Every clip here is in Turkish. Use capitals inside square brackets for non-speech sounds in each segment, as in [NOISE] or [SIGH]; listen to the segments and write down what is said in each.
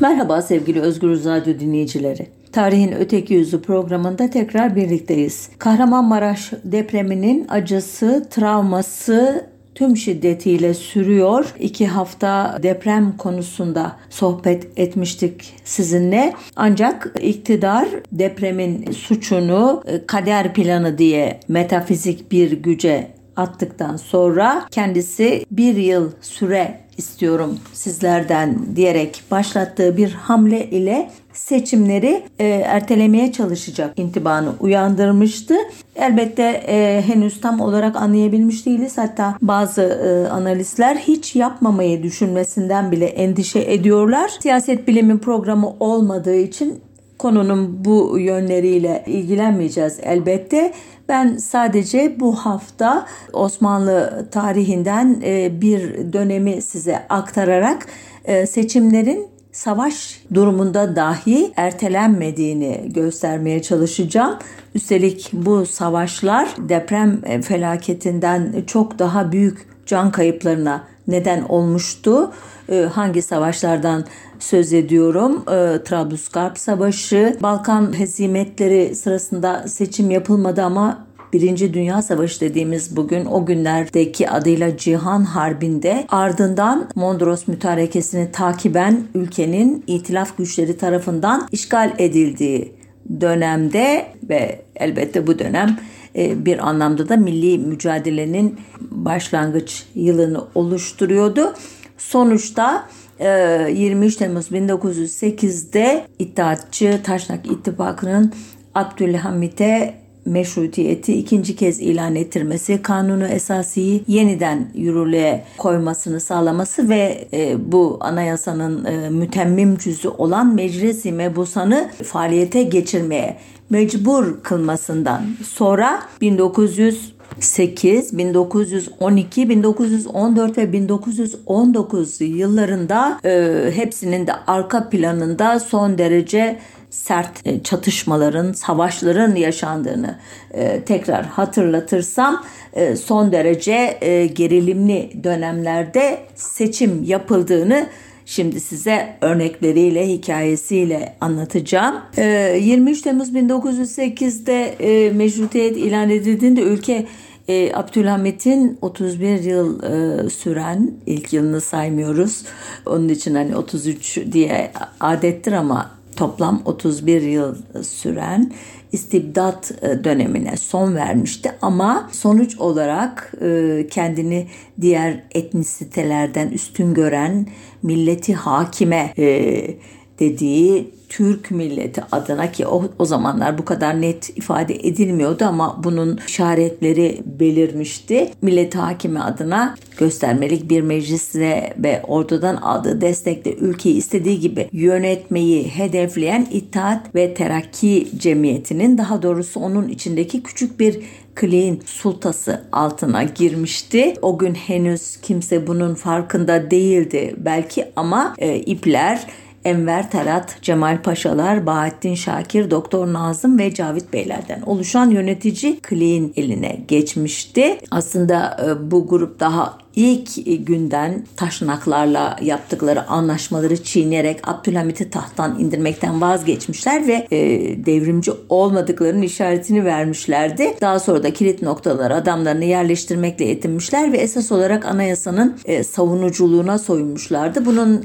Merhaba sevgili Özgür Radyo dinleyicileri. Tarihin Öteki Yüzü programında tekrar birlikteyiz. Kahramanmaraş depreminin acısı, travması tüm şiddetiyle sürüyor. İki hafta deprem konusunda sohbet etmiştik sizinle. Ancak iktidar depremin suçunu e, kader planı diye metafizik bir güce attıktan sonra kendisi bir yıl süre istiyorum sizlerden diyerek başlattığı bir hamle ile seçimleri e, ertelemeye çalışacak intibanı uyandırmıştı. Elbette e, henüz tam olarak anlayabilmiş değiliz. Hatta bazı e, analistler hiç yapmamayı düşünmesinden bile endişe ediyorlar. Siyaset bilimi programı olmadığı için konunun bu yönleriyle ilgilenmeyeceğiz elbette. Ben sadece bu hafta Osmanlı tarihinden e, bir dönemi size aktararak e, seçimlerin savaş durumunda dahi ertelenmediğini göstermeye çalışacağım. Üstelik bu savaşlar deprem felaketinden çok daha büyük can kayıplarına neden olmuştu. Hangi savaşlardan söz ediyorum. Trablusgarp Savaşı, Balkan hezimetleri sırasında seçim yapılmadı ama Birinci Dünya Savaşı dediğimiz bugün o günlerdeki adıyla Cihan Harbi'nde ardından Mondros mütarekesini takiben ülkenin itilaf güçleri tarafından işgal edildiği dönemde ve elbette bu dönem e, bir anlamda da milli mücadelenin başlangıç yılını oluşturuyordu. Sonuçta 23 e, Temmuz 1908'de İttihatçı Taşnak İttifakı'nın Abdülhamit'e meşrutiyeti ikinci kez ilan ettirmesi, kanunu esasiyi yeniden yürürlüğe koymasını sağlaması ve e, bu anayasanın e, mütemmim cüzü olan Meclisi Mebusan'ı faaliyete geçirmeye mecbur kılmasından sonra 1900 8, 1912, 1914 ve 1919 yıllarında e, hepsinin de arka planında son derece sert e, çatışmaların, savaşların yaşandığını e, tekrar hatırlatırsam e, son derece gerilimli dönemlerde seçim yapıldığını Şimdi size örnekleriyle, hikayesiyle anlatacağım. 23 Temmuz 1908'de meşrutiyet ilan edildiğinde ülke Abdülhamit'in 31 yıl süren ilk yılını saymıyoruz. Onun için hani 33 diye adettir ama toplam 31 yıl süren istibdat e, dönemine son vermişti ama sonuç olarak e, kendini diğer etnisitelerden üstün gören milleti hakime e, dediği Türk milleti adına ki o, o zamanlar bu kadar net ifade edilmiyordu ama bunun işaretleri belirmişti. Millet hakimi adına göstermelik bir meclisle ve ordudan aldığı destekle ülkeyi istediği gibi yönetmeyi hedefleyen İttihat ve Terakki Cemiyeti'nin daha doğrusu onun içindeki küçük bir Klein sultası altına girmişti. O gün henüz kimse bunun farkında değildi belki ama e, ipler Enver Talat, Cemal Paşalar, Bahattin Şakir, Doktor Nazım ve Cavit Beylerden oluşan yönetici Clean eline geçmişti. Aslında e, bu grup daha ilk günden taşnaklarla yaptıkları anlaşmaları çiğneyerek Abdülhamit'i tahttan indirmekten vazgeçmişler ve e, devrimci olmadıklarının işaretini vermişlerdi. Daha sonra da kilit noktalara adamlarını yerleştirmekle yetinmişler ve esas olarak anayasanın e, savunuculuğuna soyunmuşlardı. Bunun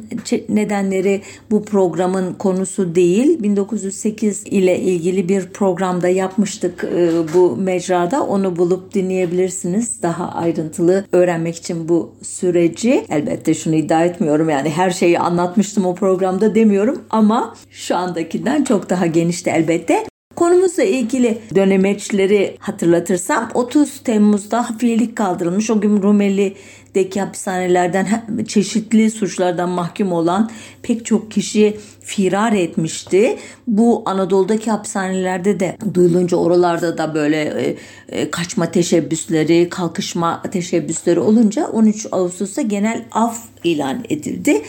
nedenleri bu programın konusu değil. 1908 ile ilgili bir programda yapmıştık e, bu mecrada. Onu bulup dinleyebilirsiniz. Daha ayrıntılı öğrenmek için bu süreci. Elbette şunu iddia etmiyorum yani her şeyi anlatmıştım o programda demiyorum ama şu andakinden çok daha genişti elbette. Konumuzla ilgili dönemeçleri hatırlatırsam 30 Temmuz'da hafiflik kaldırılmış. O gün Rumeli'deki hapishanelerden çeşitli suçlardan mahkum olan pek çok kişi firar etmişti. Bu Anadolu'daki hapishanelerde de duyulunca oralarda da böyle e, e, kaçma teşebbüsleri, kalkışma teşebbüsleri olunca 13 Ağustos'ta genel af ilan edildi.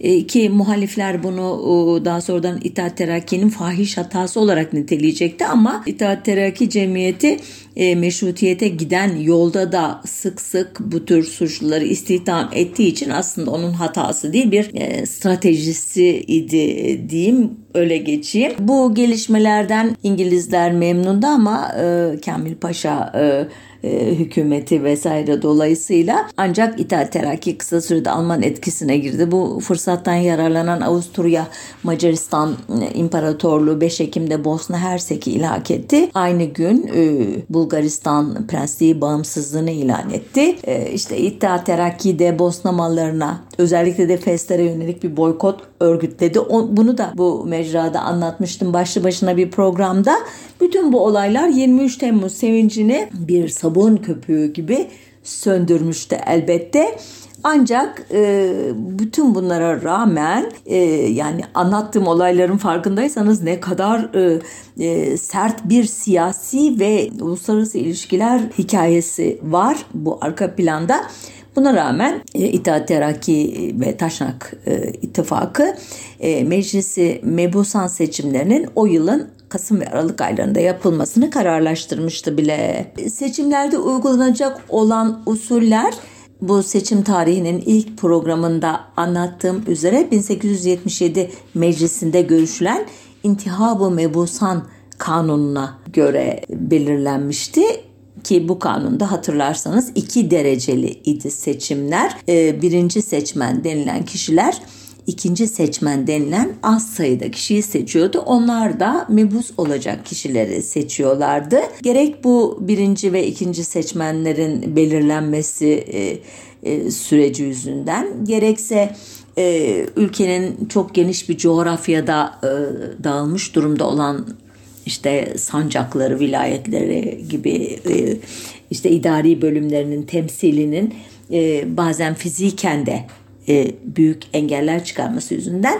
E, ki muhalifler bunu daha sonradan İttihat Terakki'nin fahiş hatası olarak niteleyecekti ama İttihat Terakki Cemiyeti e, meşrutiyete giden yolda da sık sık bu tür suçluları istihdam ettiği için aslında onun hatası değil bir e, stratejisi idi diyeyim öyle geçeyim. Bu gelişmelerden İngilizler memnundu ama e, Kamil Paşa e, e, hükümeti vesaire dolayısıyla ancak İttihat Terakki kısa sürede Alman etkisine girdi. Bu fırsattan yararlanan Avusturya Macaristan e, İmparatorluğu 5 Ekim'de Bosna Hersek'i ilhak etti. Aynı gün e, Bulgaristan Prensliği bağımsızlığını ilan etti. E, işte İttihat Terakki de Bosna mallarına özellikle de Festlere yönelik bir boykot örgütledi. O, bunu da bu mecrada anlatmıştım başlı başına bir programda. Bütün bu olaylar 23 Temmuz sevincini bir sabun köpüğü gibi söndürmüştü elbette. Ancak e, bütün bunlara rağmen e, yani anlattığım olayların farkındaysanız ne kadar e, e, sert bir siyasi ve uluslararası ilişkiler hikayesi var bu arka planda. Buna rağmen e, İttihat Terakki ve Taşnak e, İttifakı e, meclisi mebusan seçimlerinin o yılın Kasım ve Aralık aylarında yapılmasını kararlaştırmıştı bile. Seçimlerde uygulanacak olan usuller bu seçim tarihinin ilk programında anlattığım üzere 1877 meclisinde görüşülen İntihab-ı Mebusan kanununa göre belirlenmişti ki bu kanunda hatırlarsanız iki dereceli idi seçimler. Ee, birinci seçmen denilen kişiler ikinci seçmen denilen az sayıda kişiyi seçiyordu. Onlar da mebus olacak kişileri seçiyorlardı. Gerek bu birinci ve ikinci seçmenlerin belirlenmesi e, e, süreci yüzünden gerekse e, ülkenin çok geniş bir coğrafyada dağılmış durumda olan işte sancakları, vilayetleri gibi e, işte idari bölümlerinin temsilinin e, bazen fiziken de e, büyük engeller çıkarması yüzünden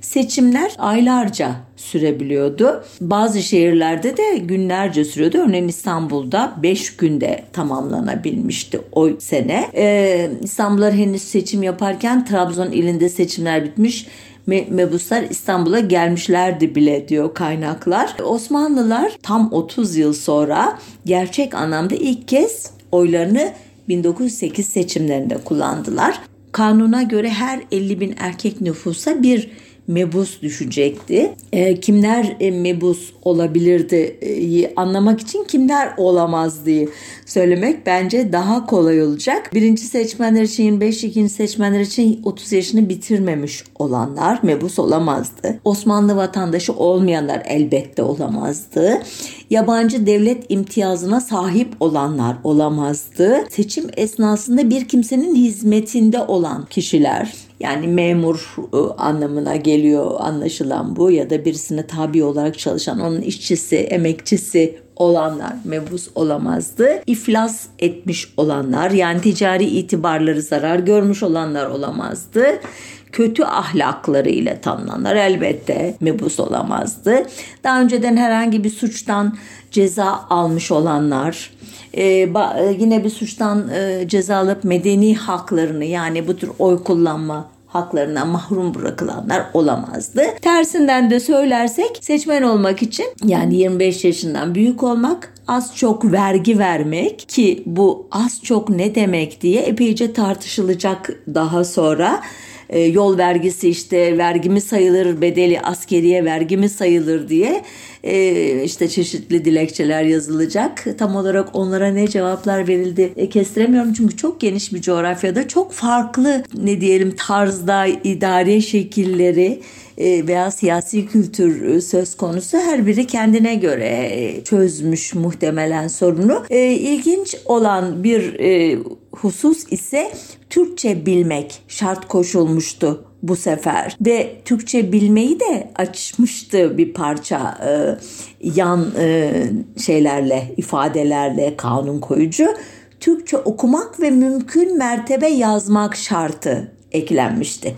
seçimler aylarca sürebiliyordu. Bazı şehirlerde de günlerce sürüyordu. Örneğin İstanbul'da 5 günde tamamlanabilmişti o sene. Ee, İstanbul'lar henüz seçim yaparken Trabzon ilinde seçimler bitmiş mebuslar İstanbul'a gelmişlerdi bile diyor kaynaklar. Osmanlılar tam 30 yıl sonra gerçek anlamda ilk kez oylarını 1908 seçimlerinde kullandılar. Kanuna göre her 50 bin erkek nüfusa bir mebus düşecekti. E, kimler e, mebus olabilirdi e, anlamak için kimler olamaz diye söylemek bence daha kolay olacak. Birinci seçmenler için 25, ikinci seçmenler için 30 yaşını bitirmemiş olanlar mebus olamazdı. Osmanlı vatandaşı olmayanlar elbette olamazdı. Yabancı devlet imtiyazına sahip olanlar olamazdı. Seçim esnasında bir kimsenin hizmetinde olan kişiler yani memur ıı, anlamına geliyor anlaşılan bu ya da birisine tabi olarak çalışan onun işçisi, emekçisi olanlar mebus olamazdı. İflas etmiş olanlar yani ticari itibarları zarar görmüş olanlar olamazdı kötü ahlaklarıyla tanınanlar elbette mebus olamazdı. Daha önceden herhangi bir suçtan ceza almış olanlar, e, yine bir suçtan e, ceza alıp medeni haklarını yani bu tür oy kullanma haklarına mahrum bırakılanlar olamazdı. Tersinden de söylersek seçmen olmak için yani 25 yaşından büyük olmak az çok vergi vermek ki bu az çok ne demek diye epeyce tartışılacak daha sonra e, yol vergisi işte vergimi sayılır bedeli askeriye vergimi sayılır diye e, işte çeşitli dilekçeler yazılacak. Tam olarak onlara ne cevaplar verildi e, kestiremiyorum çünkü çok geniş bir coğrafyada çok farklı ne diyelim tarzda idare şekilleri veya siyasi kültür e, söz konusu her biri kendine göre e, çözmüş muhtemelen sorunu. İlginç olan bir husus ise Türkçe bilmek şart koşulmuştu bu sefer ve Türkçe bilmeyi de açmıştı bir parça e, yan e, şeylerle ifadelerle kanun koyucu Türkçe okumak ve mümkün mertebe yazmak şartı eklenmişti.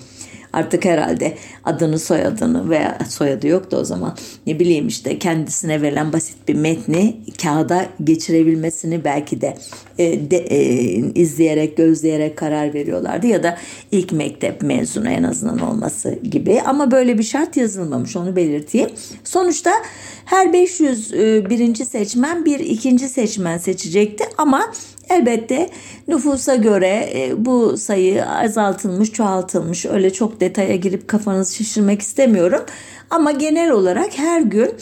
Artık herhalde adını soyadını veya soyadı yoktu o zaman ne bileyim işte kendisine verilen basit bir metni kağıda geçirebilmesini belki de, e, de e, izleyerek gözleyerek karar veriyorlardı ya da ilk mektep mezunu en azından olması gibi ama böyle bir şart yazılmamış onu belirteyim. Sonuçta her 500 e, birinci seçmen bir ikinci seçmen seçecekti ama elbette nüfusa göre e, bu sayı azaltılmış, çoğaltılmış. Öyle çok detaya girip kafanızı şişirmek istemiyorum. Ama genel olarak her gün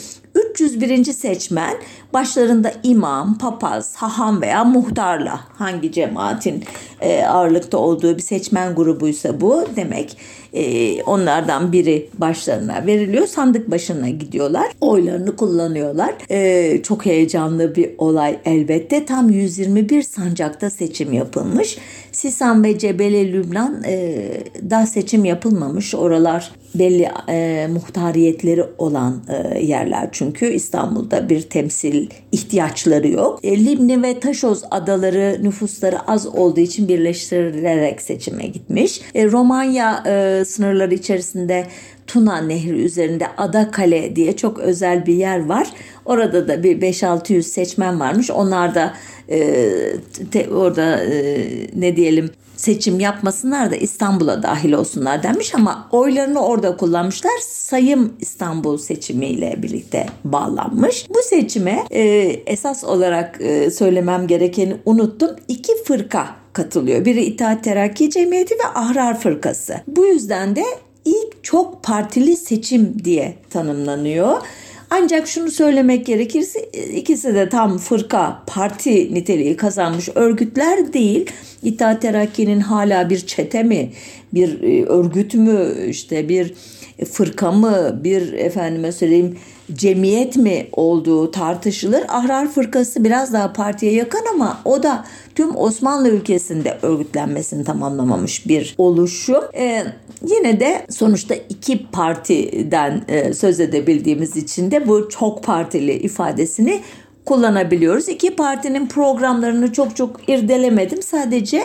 301. seçmen başlarında imam, papaz, haham veya muhtarla hangi cemaatin e, ağırlıkta olduğu bir seçmen grubuysa bu demek e, onlardan biri başlarına veriliyor. Sandık başına gidiyorlar. Oylarını kullanıyorlar. E, çok heyecanlı bir olay elbette. Tam 121 sancakta seçim yapılmış. Sisan ve Cebele Lübnan e, da seçim yapılmamış. Oralar belli e, muhtariyetleri olan e, yerler çünkü İstanbul'da bir temsil ihtiyaçları yok. E, Libni ve Taşoz adaları nüfusları az olduğu için birleştirilerek seçime gitmiş. E, Romanya e, sınırları içerisinde Tuna Nehri üzerinde Ada Kale diye çok özel bir yer var. Orada da bir 5-600 seçmen varmış. Onlar da e, te, orada e, ne diyelim seçim yapmasınlar da İstanbul'a dahil olsunlar denmiş ama oylarını orada kullanmışlar. Sayım İstanbul seçimiyle birlikte bağlanmış. Bu seçime e, esas olarak e, söylemem gerekeni unuttum. İki fırka katılıyor. Biri İttihat Terakki Cemiyeti ve Ahrar Fırkası. Bu yüzden de ilk çok partili seçim diye tanımlanıyor. Ancak şunu söylemek gerekirse ikisi de tam fırka, parti niteliği kazanmış örgütler değil. İttihat Terakki'nin hala bir çete mi, bir e, örgüt mü, işte bir fırka mı, bir efendime söyleyeyim cemiyet mi olduğu tartışılır. Ahrar Fırkası biraz daha partiye yakın ama o da tüm Osmanlı ülkesinde örgütlenmesini tamamlamamış bir oluşum. Ee, yine de sonuçta iki partiden e, söz edebildiğimiz için de bu çok partili ifadesini kullanabiliyoruz. İki partinin programlarını çok çok irdelemedim. Sadece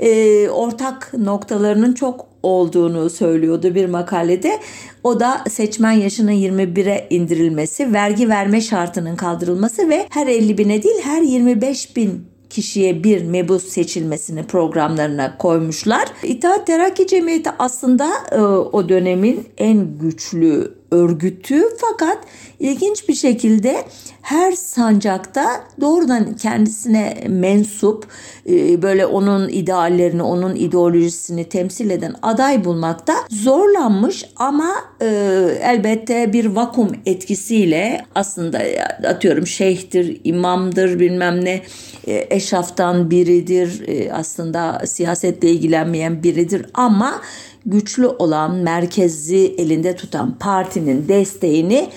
e, ortak noktalarının çok olduğunu söylüyordu bir makalede. O da seçmen yaşının 21'e indirilmesi, vergi verme şartının kaldırılması ve her 50 bine değil her 25 bin kişiye bir mebus seçilmesini programlarına koymuşlar. İttihat Terakki Cemiyeti aslında e, o dönemin en güçlü örgütü fakat ilginç bir şekilde her sancakta doğrudan kendisine mensup e, böyle onun ideallerini, onun ideolojisini temsil eden aday bulmakta zorlanmış ama e, elbette bir vakum etkisiyle aslında atıyorum şeyhtir, imamdır bilmem ne eşraftan biridir aslında siyasetle ilgilenmeyen biridir ama güçlü olan merkezi elinde tutan partinin desteğini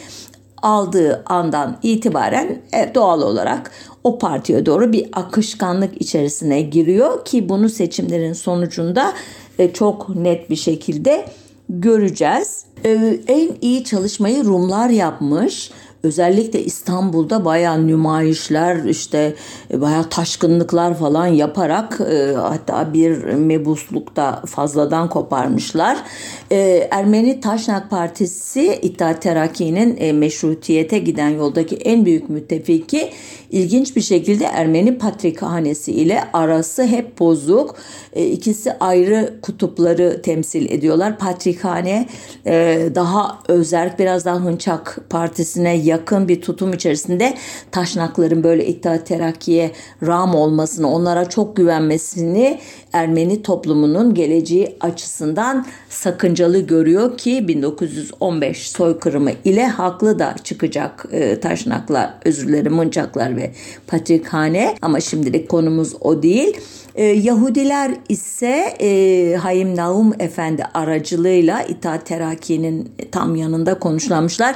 aldığı andan itibaren e, doğal olarak o partiye doğru bir akışkanlık içerisine giriyor ki bunu seçimlerin sonucunda e, çok net bir şekilde göreceğiz. E, en iyi çalışmayı Rumlar yapmış özellikle İstanbul'da bayağı nümayişler işte e, bayağı taşkınlıklar falan yaparak e, hatta bir mebuslukta fazladan koparmışlar. E, Ermeni Taşnak Partisi İttihat Terakki'nin e, meşrutiyete giden yoldaki en büyük müttefiki ilginç bir şekilde Ermeni Patrikhanesi ile arası hep bozuk. E, ikisi ayrı kutupları temsil ediyorlar. Patrikhane e, daha özerk biraz daha Hınçak Partisi'ne yakın bir tutum içerisinde taşnakların böyle İttihat Terakki'ye ram olmasını, onlara çok güvenmesini Ermeni toplumunun geleceği açısından sakıncalı görüyor ki 1915 soykırımı ile haklı da çıkacak e, taşnaklar, özür dilerim mıncaklar ve patrikhane ama şimdilik konumuz o değil. E, Yahudiler ise e, Hayim Naum Efendi aracılığıyla İttihat Terakki'nin tam yanında konuşlanmışlar.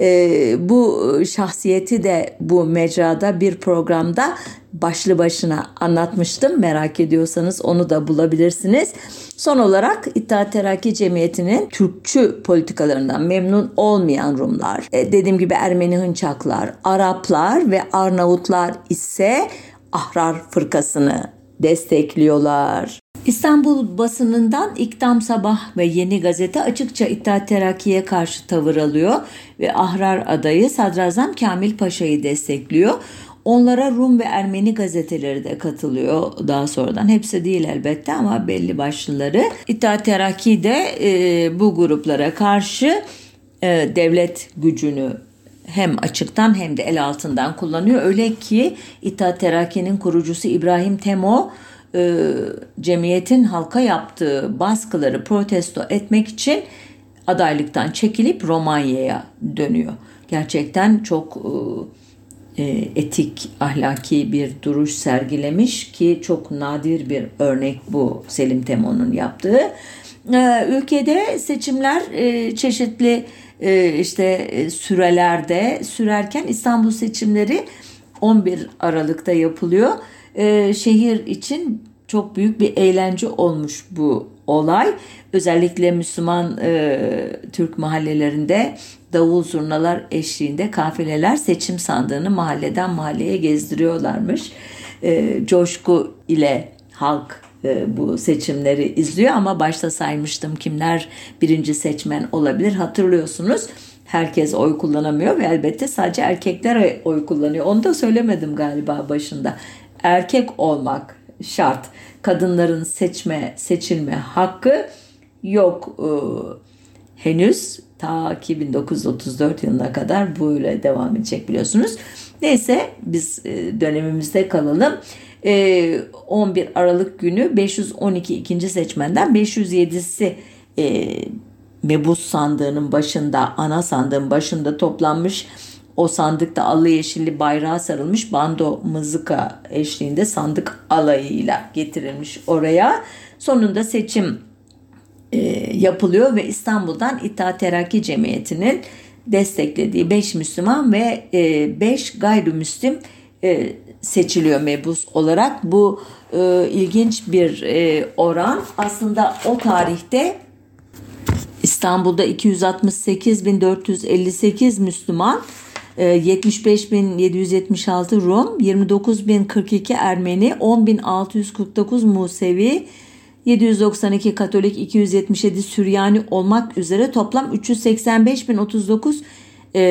E, bu şahsiyeti de bu mecrada bir programda başlı başına anlatmıştım. Merak ediyorsanız onu da bulabilirsiniz. Son olarak İttihat Terakki Cemiyeti'nin Türkçü politikalarından memnun olmayan Rumlar, e, dediğim gibi Ermeni Hınçaklar, Araplar ve Arnavutlar ise Ahrar Fırkası'nı destekliyorlar. İstanbul basınından İktam Sabah ve Yeni Gazete açıkça İttihat Terakki'ye karşı tavır alıyor ve Ahrar adayı Sadrazam Kamil Paşa'yı destekliyor. Onlara Rum ve Ermeni gazeteleri de katılıyor daha sonradan. Hepsi değil elbette ama belli başlıları. İttihat Terakki de e, bu gruplara karşı e, devlet gücünü hem açıktan hem de el altından kullanıyor. Öyle ki İttihat Terakki'nin kurucusu İbrahim Temo e, cemiyetin halka yaptığı baskıları protesto etmek için adaylıktan çekilip Romanya'ya dönüyor. Gerçekten çok e, e, etik, ahlaki bir duruş sergilemiş ki çok nadir bir örnek bu Selim Temo'nun yaptığı. E, ülkede seçimler e, çeşitli işte e, sürelerde sürerken İstanbul seçimleri 11 Aralık'ta yapılıyor. E, şehir için çok büyük bir eğlence olmuş bu olay. Özellikle Müslüman e, Türk mahallelerinde davul zurnalar eşliğinde kafileler seçim sandığını mahalleden mahalleye gezdiriyorlarmış. E, coşku ile halk bu seçimleri izliyor ama başta saymıştım kimler birinci seçmen olabilir hatırlıyorsunuz. Herkes oy kullanamıyor ve elbette sadece erkekler oy kullanıyor. Onu da söylemedim galiba başında. Erkek olmak şart. Kadınların seçme, seçilme hakkı yok e, henüz. Ta ki 1934 yılına kadar böyle devam edecek biliyorsunuz. Neyse biz e, dönemimizde kalalım. 11 ee, Aralık günü 512 ikinci seçmenden 507'si e, mebus sandığının başında ana sandığın başında toplanmış o sandıkta allı yeşilli bayrağı sarılmış bando mızıka eşliğinde sandık alayıyla getirilmiş oraya. Sonunda seçim e, yapılıyor ve İstanbul'dan İttihat Terakki Cemiyeti'nin desteklediği 5 Müslüman ve 5 e, gayrimüslim e, seçiliyor mebus olarak. Bu e, ilginç bir e, oran. Aslında o tarihte İstanbul'da 268.458 Müslüman, 75.776 e, Rum, 29.042 Ermeni, 10.649 Musevi, 792 Katolik, 277 Süryani olmak üzere toplam 385.039 e,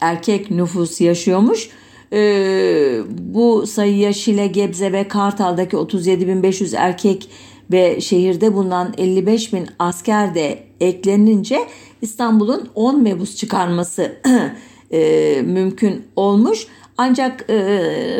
erkek nüfus yaşıyormuş. Ee, bu sayıya Şile, Gebze ve Kartal'daki 37.500 erkek ve şehirde bulunan 55.000 asker de eklenince İstanbul'un 10 mebus çıkarması [CLEARS THROAT] e, mümkün olmuş. Ancak e,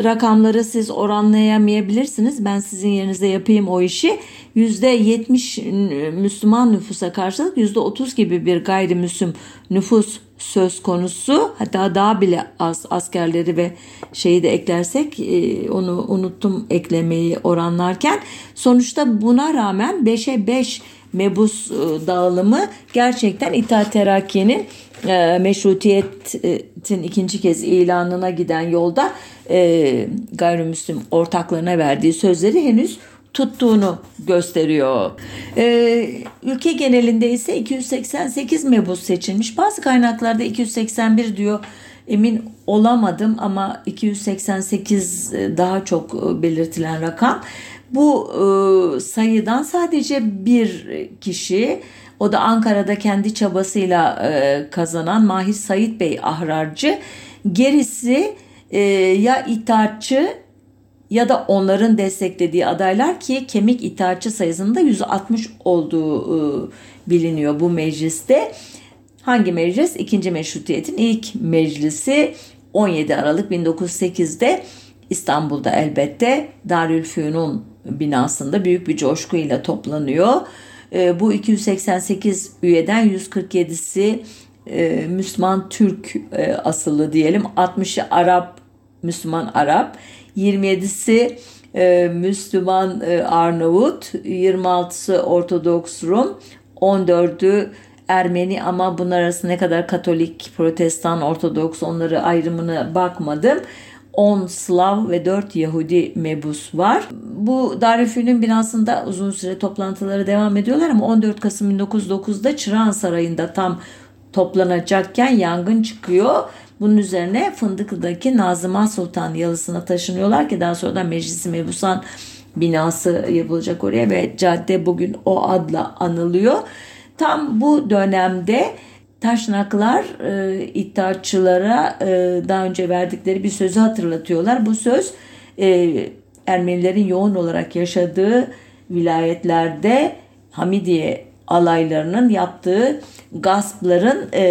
rakamları siz oranlayamayabilirsiniz. Ben sizin yerinize yapayım o işi. %70 Müslüman nüfusa karşılık %30 gibi bir gayrimüslim nüfus söz konusu. Hatta daha bile az askerleri ve şeyi de eklersek e, onu unuttum eklemeyi oranlarken. Sonuçta buna rağmen 5'e 5 mebus e, dağılımı gerçekten İttihat Terakki'nin e, meşrutiyetin ikinci kez ilanına giden yolda e, gayrimüslim ortaklarına verdiği sözleri henüz tuttuğunu gösteriyor. Ülke genelinde ise 288 mebus seçilmiş. Bazı kaynaklarda 281 diyor. Emin olamadım ama 288 e, daha çok belirtilen rakam. Bu e, sayıdan sadece bir kişi o da Ankara'da kendi çabasıyla e, kazanan Mahir Sayit Bey ahrarcı. Gerisi e, ya itaatçı ya da onların desteklediği adaylar ki kemik itaatçı sayısında 160 olduğu e, biliniyor bu mecliste. Hangi meclis? İkinci meşrutiyetin ilk meclisi 17 Aralık 1908'de İstanbul'da elbette Darülfünun binasında büyük bir coşkuyla toplanıyor. E, bu 288 üyeden 147'si e, Müslüman Türk e, asıllı diyelim. 60'ı Arap, Müslüman Arap. 27'si e, Müslüman Arnavut, 26'sı Ortodoks Rum, 14'ü Ermeni ama bunlar arasında ne kadar Katolik, Protestan, Ortodoks onları ayrımına bakmadım. 10 Slav ve 4 Yahudi mebus var. Bu Darülfünun binasında uzun süre toplantıları devam ediyorlar ama 14 Kasım 1909'da Çırağan Sarayı'nda tam toplanacakken yangın çıkıyor. Bunun üzerine Fındıklı'daki Nazıma Sultan yalısına taşınıyorlar ki daha sonra da Meclisi Mebusan binası yapılacak oraya ve cadde bugün o adla anılıyor. Tam bu dönemde Taşnaklar e, iddiatçılara e, daha önce verdikleri bir sözü hatırlatıyorlar. Bu söz e, Ermenilerin yoğun olarak yaşadığı vilayetlerde Hamidiye alaylarının yaptığı gaspların e,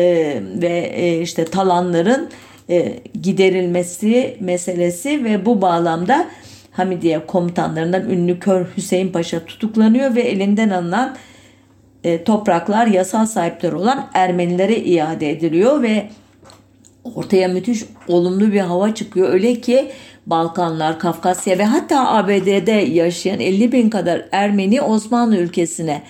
ve e, işte talanların e, giderilmesi meselesi ve bu bağlamda Hamidiye komutanlarından ünlü Kör Hüseyin Paşa tutuklanıyor ve elinden alınan e, topraklar yasal sahipleri olan Ermenilere iade ediliyor ve ortaya müthiş olumlu bir hava çıkıyor. Öyle ki Balkanlar, Kafkasya ve hatta ABD'de yaşayan 50 bin kadar Ermeni Osmanlı ülkesine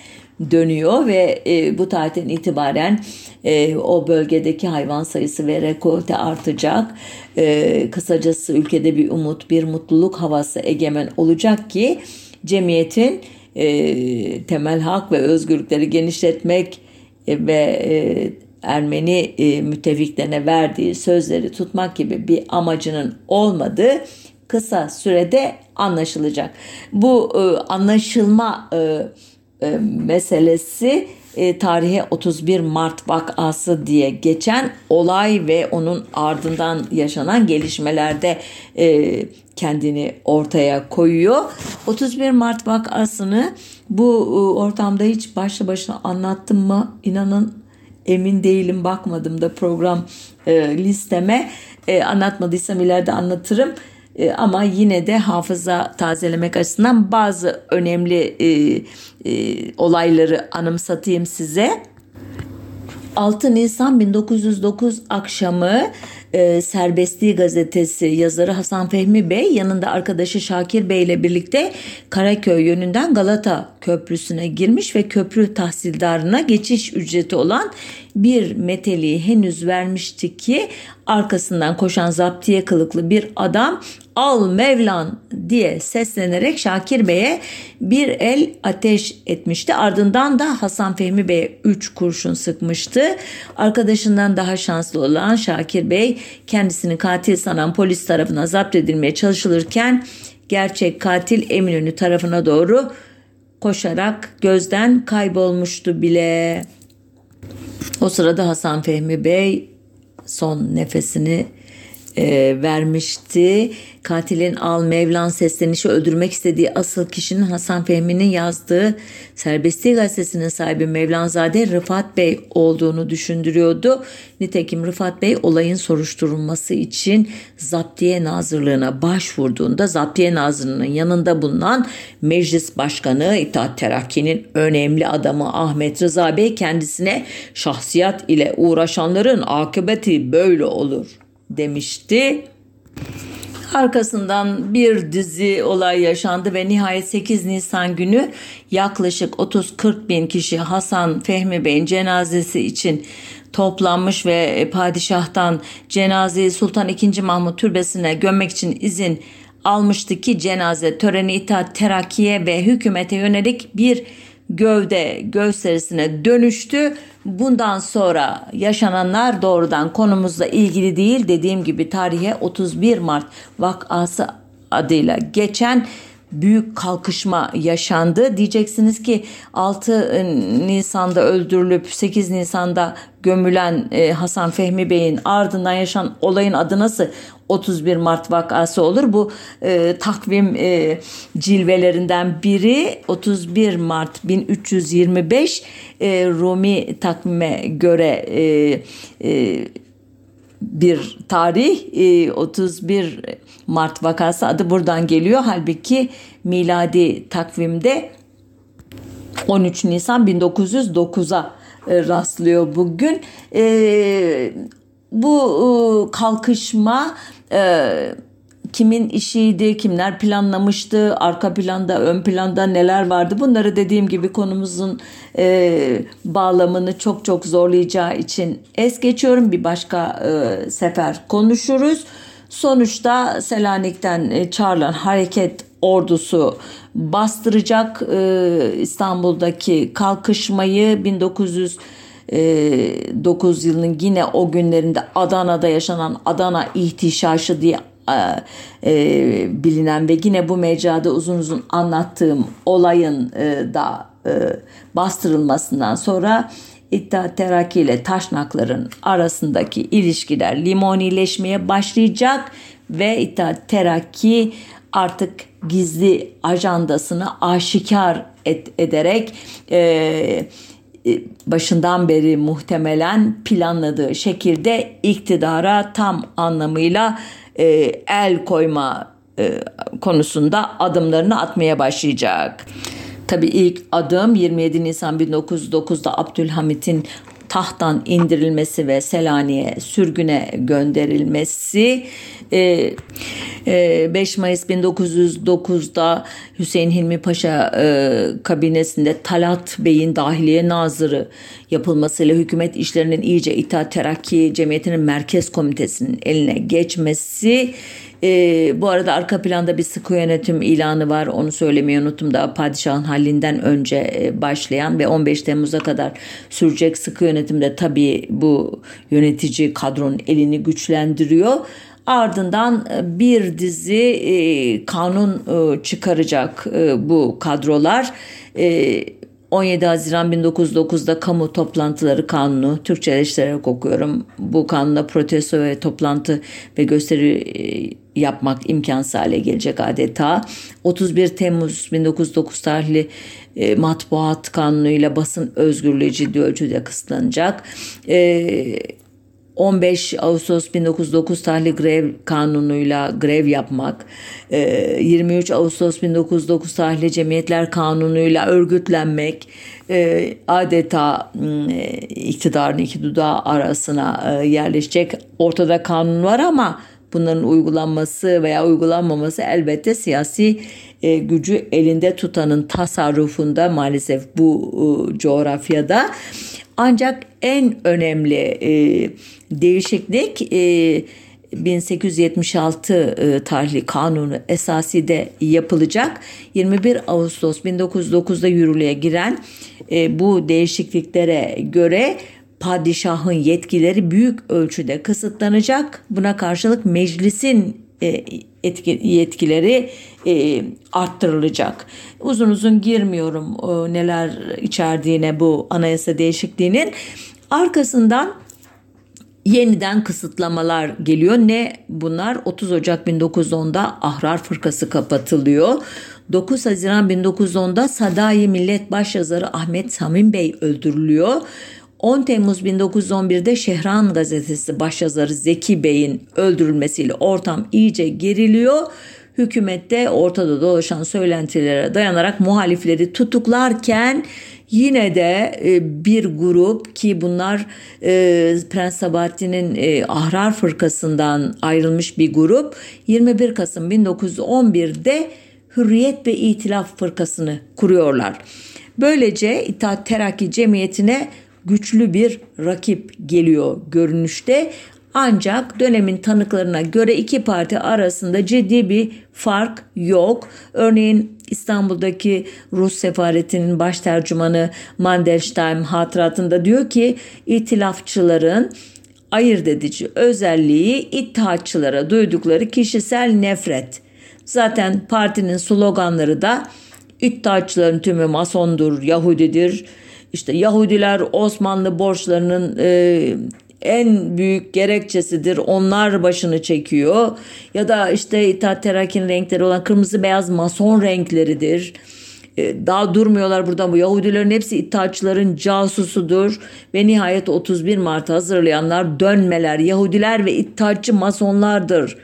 dönüyor ve e, bu tarihten itibaren e, o bölgedeki hayvan sayısı ve rekolte artacak. E, kısacası ülkede bir umut, bir mutluluk havası egemen olacak ki cemiyetin e, temel hak ve özgürlükleri genişletmek e, ve e, Ermeni e, müttefiklerine verdiği sözleri tutmak gibi bir amacının olmadığı kısa sürede anlaşılacak. Bu e, anlaşılma e, e, meselesi e, tarihe 31 Mart vakası diye geçen olay ve onun ardından yaşanan gelişmelerde e, kendini ortaya koyuyor. 31 Mart vakasını bu e, ortamda hiç başlı başına anlattım mı inanın emin değilim bakmadım da program e, listeme e, anlatmadıysam ileride anlatırım. E, ama yine de hafıza tazelemek açısından bazı önemli e, e, olayları anımsatayım size. 6 Nisan 1909 akşamı e, Serbestliği gazetesi yazarı Hasan Fehmi Bey yanında arkadaşı Şakir Bey ile birlikte Karaköy yönünden Galata Köprüsü'ne girmiş ve köprü tahsildarına geçiş ücreti olan bir meteliği henüz vermişti ki arkasından koşan zaptiye kılıklı bir adam al Mevlan diye seslenerek Şakir Bey'e bir el ateş etmişti. Ardından da Hasan Fehmi Bey'e üç kurşun sıkmıştı. Arkadaşından daha şanslı olan Şakir Bey kendisini katil sanan polis tarafına zapt edilmeye çalışılırken gerçek katil Eminönü tarafına doğru koşarak gözden kaybolmuştu bile. O sırada Hasan Fehmi Bey son nefesini e, vermişti. Katilin Al Mevlan seslenişi öldürmek istediği asıl kişinin Hasan Fehmi'nin yazdığı Serbestliği gazetesinin sahibi Mevlanzade Rıfat Bey olduğunu düşündürüyordu. Nitekim Rıfat Bey olayın soruşturulması için Zaptiye Nazırlığına başvurduğunda Zaptiye Nazırlığı'nın yanında bulunan Meclis Başkanı İttihat Terakki'nin önemli adamı Ahmet Rıza Bey kendisine şahsiyet ile uğraşanların akıbeti böyle olur demişti. Arkasından bir dizi olay yaşandı ve nihayet 8 Nisan günü yaklaşık 30-40 bin kişi Hasan Fehmi Bey'in cenazesi için toplanmış ve padişahtan cenazeyi Sultan II. Mahmut Türbesi'ne gömmek için izin almıştı ki cenaze töreni itaat terakkiye ve hükümete yönelik bir gövde gösterisine dönüştü. Bundan sonra yaşananlar doğrudan konumuzla ilgili değil. Dediğim gibi tarihe 31 Mart vakası adıyla geçen büyük kalkışma yaşandı. Diyeceksiniz ki 6 Nisan'da öldürülüp 8 Nisan'da gömülen e, Hasan Fehmi Bey'in ardından yaşanan olayın adı nasıl 31 Mart vakası olur? Bu e, takvim e, cilvelerinden biri 31 Mart 1325 e, Rumi takvime göre e, e, bir tarih e, 31 Mart vakası adı buradan geliyor. Halbuki miladi takvimde 13 Nisan 1909'a e, rastlıyor bugün. E, bu e, kalkışma e, kimin işiydi, kimler planlamıştı, arka planda, ön planda neler vardı bunları dediğim gibi konumuzun e, bağlamını çok çok zorlayacağı için es geçiyorum. Bir başka e, sefer konuşuruz. Sonuçta Selanik'ten e, çağrılan hareket ordusu bastıracak e, İstanbul'daki kalkışmayı 1900 9 yılının yine o günlerinde Adana'da yaşanan Adana ihtişaşı diye e, bilinen ve yine bu mecrada uzun uzun anlattığım olayın e, da e, bastırılmasından sonra İttihat Terakki ile Taşnakların arasındaki ilişkiler limonileşmeye başlayacak ve İttihat Terakki artık gizli ajandasını aşikar et, ederek e, e, başından beri muhtemelen planladığı şekilde iktidara tam anlamıyla e, el koyma e, konusunda adımlarını atmaya başlayacak. Tabii ilk adım 27 Nisan 1909'da Abdülhamit'in tahttan indirilmesi ve Selanik'e sürgüne gönderilmesi. 5 e, e, Mayıs 1909'da Hüseyin Hilmi Paşa e, kabinesinde Talat Bey'in dahiliye nazırı yapılmasıyla hükümet işlerinin iyice İttihat Terakki Cemiyeti'nin merkez komitesinin eline geçmesi e, bu arada arka planda bir sıkı yönetim ilanı var. Onu söylemeyi unuttum da padişahın hallinden önce e, başlayan ve 15 Temmuz'a kadar sürecek sıkı yönetimde tabii bu yönetici kadronun elini güçlendiriyor. Ardından e, bir dizi e, kanun e, çıkaracak e, bu kadrolar. E, 17 Haziran 1909'da kamu toplantıları kanunu Türkçeleştirerek okuyorum. Bu kanunda protesto ve toplantı ve gösteri e, yapmak imkansız hale gelecek adeta. 31 Temmuz 1909 tarihli e, matbuat kanunuyla basın özgürlüğü ciddi ölçüde kısıtlanacak. E, 15 Ağustos 1909 tarihli grev kanunuyla grev yapmak, 23 e, Ağustos 1909 tarihli cemiyetler kanunuyla örgütlenmek, e, adeta e, iktidarın iki dudağı arasına yerleşecek ortada kanun var ama bunların uygulanması veya uygulanmaması elbette siyasi gücü elinde tutanın tasarrufunda maalesef bu coğrafyada. Ancak en önemli e, değişiklik e, 1876 e, tarihli kanunu esası de yapılacak. 21 Ağustos 1909'da yürürlüğe giren e, bu değişikliklere göre padişahın yetkileri büyük ölçüde kısıtlanacak. Buna karşılık meclisin etki, yetkileri e, arttırılacak. Uzun uzun girmiyorum e, neler içerdiğine bu anayasa değişikliğinin. Arkasından yeniden kısıtlamalar geliyor. Ne bunlar? 30 Ocak 1910'da Ahrar Fırkası kapatılıyor. 9 Haziran 1910'da Sadayi Millet Başyazarı Ahmet Samim Bey öldürülüyor. 10 Temmuz 1911'de Şehran gazetesi başyazarı Zeki Bey'in öldürülmesiyle ortam iyice geriliyor. Hükümette ortada dolaşan söylentilere dayanarak muhalifleri tutuklarken yine de e, bir grup ki bunlar e, Prens Sabahattin'in e, Ahrar Fırkası'ndan ayrılmış bir grup 21 Kasım 1911'de Hürriyet ve İtilaf Fırkası'nı kuruyorlar. Böylece İttihat Terakki Cemiyeti'ne güçlü bir rakip geliyor görünüşte. Ancak dönemin tanıklarına göre iki parti arasında ciddi bir fark yok. Örneğin İstanbul'daki Rus sefaretinin baş tercümanı Mandelstam hatıratında diyor ki itilafçıların ayırt edici özelliği ittihatçılara duydukları kişisel nefret. Zaten partinin sloganları da İttihatçıların tümü masondur, Yahudidir, işte Yahudiler Osmanlı borçlarının e, en büyük gerekçesidir. Onlar başını çekiyor. Ya da işte İttihat Terakki'nin renkleri olan kırmızı beyaz mason renkleridir. E, daha durmuyorlar buradan bu Yahudilerin hepsi İttihatçıların casusudur ve nihayet 31 Mart hazırlayanlar dönmeler Yahudiler ve İttihatçı masonlardır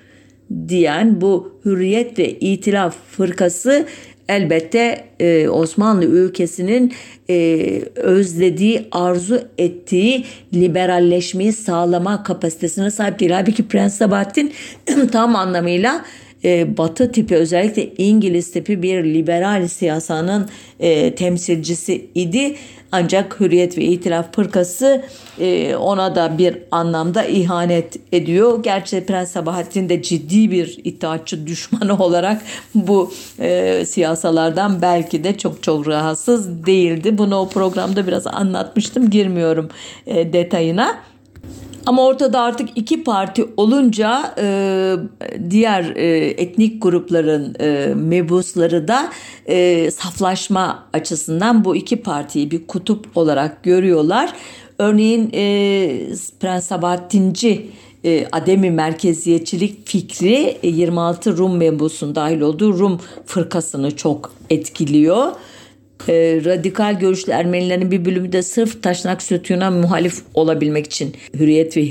diyen bu Hürriyet ve İtilaf fırkası elbette e, Osmanlı ülkesinin e, özlediği, arzu ettiği liberalleşmeyi sağlama kapasitesine sahip değil. Halbuki Prens Sabahattin [CLEARS THROAT] tam anlamıyla e, Batı tipi özellikle İngiliz tipi bir liberal siyasanın e, temsilcisi idi. Ancak Hürriyet ve İtilaf Pırkası e, ona da bir anlamda ihanet ediyor. Gerçi Prens Sabahattin de ciddi bir itaatçı düşmanı olarak bu e, siyasalardan belki de çok çok rahatsız değildi. Bunu o programda biraz anlatmıştım. Girmiyorum e, detayına. Ama ortada artık iki parti olunca e, diğer e, etnik grupların e, mebusları da e, saflaşma açısından bu iki partiyi bir kutup olarak görüyorlar. Örneğin e, Prens Sabahattinci e, ademi merkeziyetçilik fikri 26 e, Rum mebusun dahil olduğu Rum fırkasını çok etkiliyor. E, radikal görüşlü Ermenilerin bir bölümü de sırf Taşnak Sütun'a muhalif olabilmek için Hürriyet ve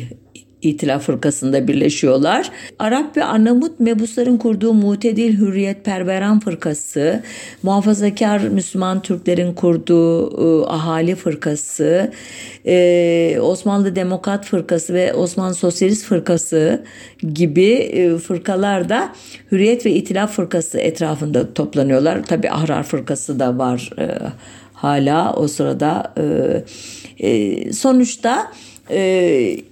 İtilaf Fırkası'nda birleşiyorlar. Arap ve Arnavut mebusların kurduğu Mutedil Hürriyet Perberan Fırkası, muhafazakar Müslüman Türklerin kurduğu e, Ahali Fırkası, e, Osmanlı Demokrat Fırkası ve Osmanlı Sosyalist Fırkası gibi e, fırkalar da Hürriyet ve İtilaf Fırkası etrafında toplanıyorlar. Tabi Ahrar Fırkası da var e, hala o sırada. E, e, sonuçta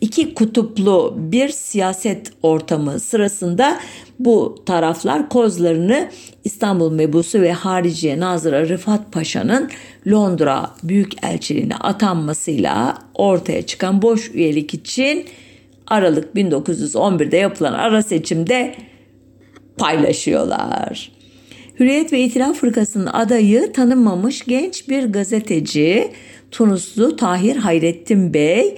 iki kutuplu bir siyaset ortamı sırasında bu taraflar kozlarını İstanbul Mebusu ve Hariciye Nazırı Rıfat Paşa'nın Londra Büyükelçiliğine atanmasıyla ortaya çıkan boş üyelik için Aralık 1911'de yapılan ara seçimde paylaşıyorlar. Hürriyet ve İtilaf Fırkası'nın adayı tanınmamış genç bir gazeteci Tunuslu Tahir Hayrettin Bey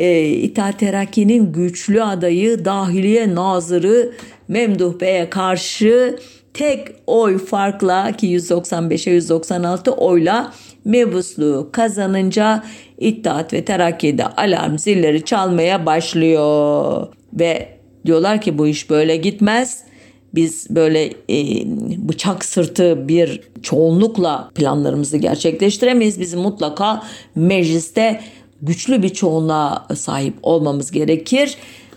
e, İttihat Terakki'nin güçlü adayı Dahiliye Nazırı Memduh Bey'e karşı tek oy farkla ki 195'e 196 oyla mebusluğu kazanınca İttihat ve Terakki'de alarm zilleri çalmaya başlıyor. Ve diyorlar ki bu iş böyle gitmez. Biz böyle e, bıçak sırtı bir çoğunlukla planlarımızı gerçekleştiremeyiz. Bizim mutlaka mecliste güçlü bir çoğunluğa sahip olmamız gerekir.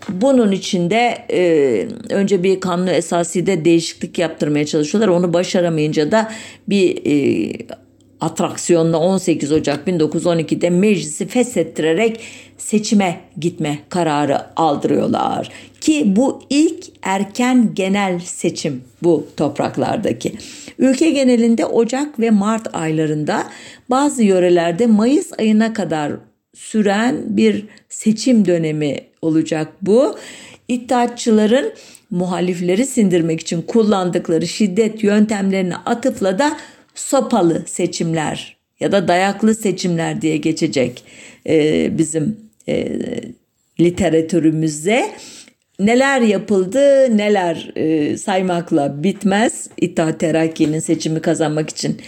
Bunun için de e, önce bir kanunu esaside değişiklik yaptırmaya çalışıyorlar. Onu başaramayınca da bir e, atraksiyonla 18 Ocak 1912'de meclisi feshettirerek seçime gitme kararı aldırıyorlar. Ki bu ilk erken genel seçim bu topraklardaki. Ülke genelinde Ocak ve Mart aylarında bazı yörelerde Mayıs ayına kadar süren bir seçim dönemi olacak bu. İttihatçıların muhalifleri sindirmek için kullandıkları şiddet yöntemlerine atıfla da sopalı seçimler ya da dayaklı seçimler diye geçecek ee, bizim e, literatürümüzde. Neler yapıldı, neler e, saymakla bitmez. İttihat Terakki'nin seçimi kazanmak için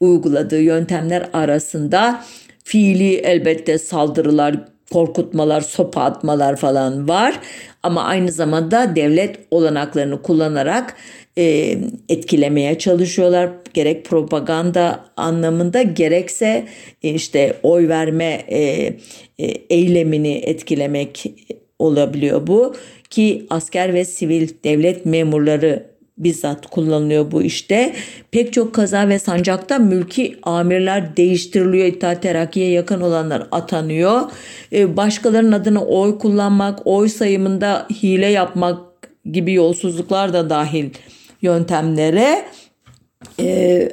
uyguladığı yöntemler arasında fiili elbette saldırılar, korkutmalar, sopa atmalar falan var. Ama aynı zamanda devlet olanaklarını kullanarak e, etkilemeye çalışıyorlar. Gerek propaganda anlamında gerekse e, işte oy verme e, e, eylemini etkilemek olabiliyor bu ki asker ve sivil devlet memurları bizzat kullanılıyor bu işte. Pek çok kaza ve sancakta mülki amirler değiştiriliyor. İttihat Terakki'ye yakın olanlar atanıyor. Ee, başkalarının adına oy kullanmak, oy sayımında hile yapmak gibi yolsuzluklar da dahil yöntemlere. Ee,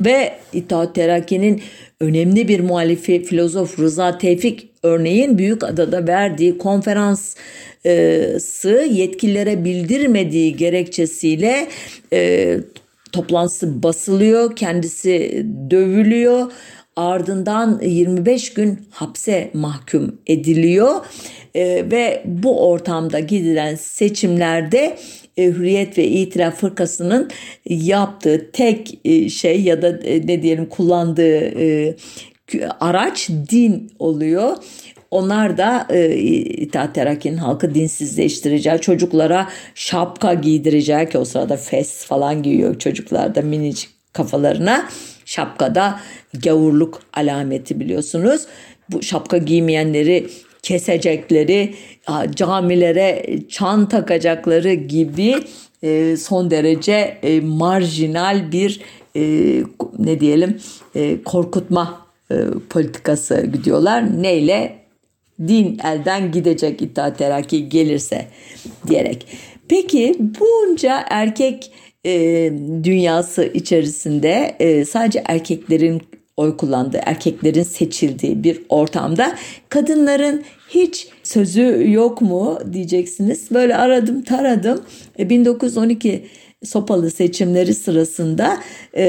ve İttihat Terakki'nin önemli bir muhalifi filozof Rıza Tevfik örneğin Büyük Adada verdiği konferans sı yetkililere bildirmediği gerekçesiyle e, toplantısı basılıyor, kendisi dövülüyor. Ardından 25 gün hapse mahkum ediliyor e, ve bu ortamda gidilen seçimlerde e, Hürriyet ve İtiraf Fırkası'nın yaptığı tek e, şey ya da e, ne diyelim kullandığı e, araç din oluyor onlar da e, İttihat Terakki'nin halkı dinsizleştireceği, çocuklara şapka giydireceği ki o sırada fes falan giyiyor çocuklar da minicik kafalarına. Şapkada gavurluk alameti biliyorsunuz. Bu şapka giymeyenleri kesecekleri, camilere çan takacakları gibi e, son derece e, marjinal bir e, ne diyelim e, korkutma e, politikası gidiyorlar. Neyle? din elden gidecek İttihat Terakki gelirse diyerek. Peki bunca erkek e, dünyası içerisinde e, sadece erkeklerin oy kullandığı, erkeklerin seçildiği bir ortamda kadınların hiç sözü yok mu diyeceksiniz. Böyle aradım taradım. 1912 e, Sopalı seçimleri sırasında e,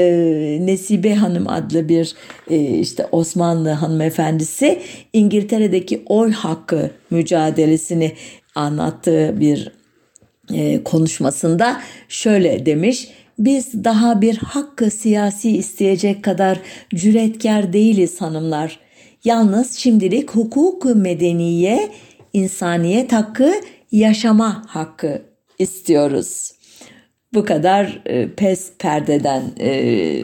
Nesibe Hanım adlı bir e, işte Osmanlı hanımefendisi İngiltere'deki oy hakkı mücadelesini anlattığı bir e, konuşmasında şöyle demiş. Biz daha bir hakkı siyasi isteyecek kadar cüretkar değiliz hanımlar. Yalnız şimdilik hukuk medeniye, insaniyet hakkı, yaşama hakkı istiyoruz. Bu kadar e, pes perdeden e,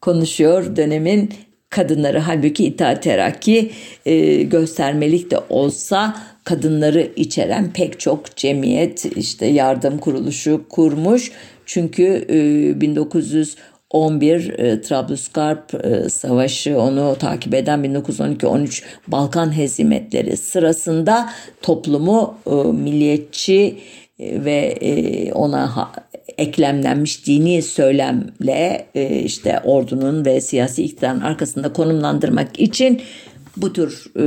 konuşuyor dönemin kadınları. Halbuki itaat terakki e, göstermelik de olsa kadınları içeren pek çok cemiyet işte yardım kuruluşu kurmuş. Çünkü e, 1911 e, Trablusgarp e, Savaşı onu takip eden 1912-13 Balkan hezimetleri sırasında toplumu e, milliyetçi e, ve e, ona eklemlenmiş dini söylemle e, işte ordunun ve siyasi iktidarın arkasında konumlandırmak için bu tür e,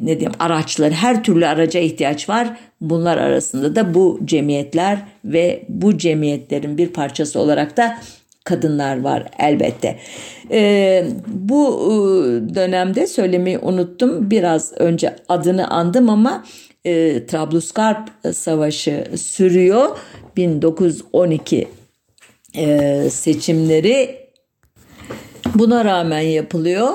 ne diyeyim araçlar her türlü araca ihtiyaç var. Bunlar arasında da bu cemiyetler ve bu cemiyetlerin bir parçası olarak da kadınlar var elbette. Ee, bu e, dönemde söylemeyi unuttum. Biraz önce adını andım ama e, Trablusgarp Savaşı sürüyor. 1912 e, seçimleri buna rağmen yapılıyor.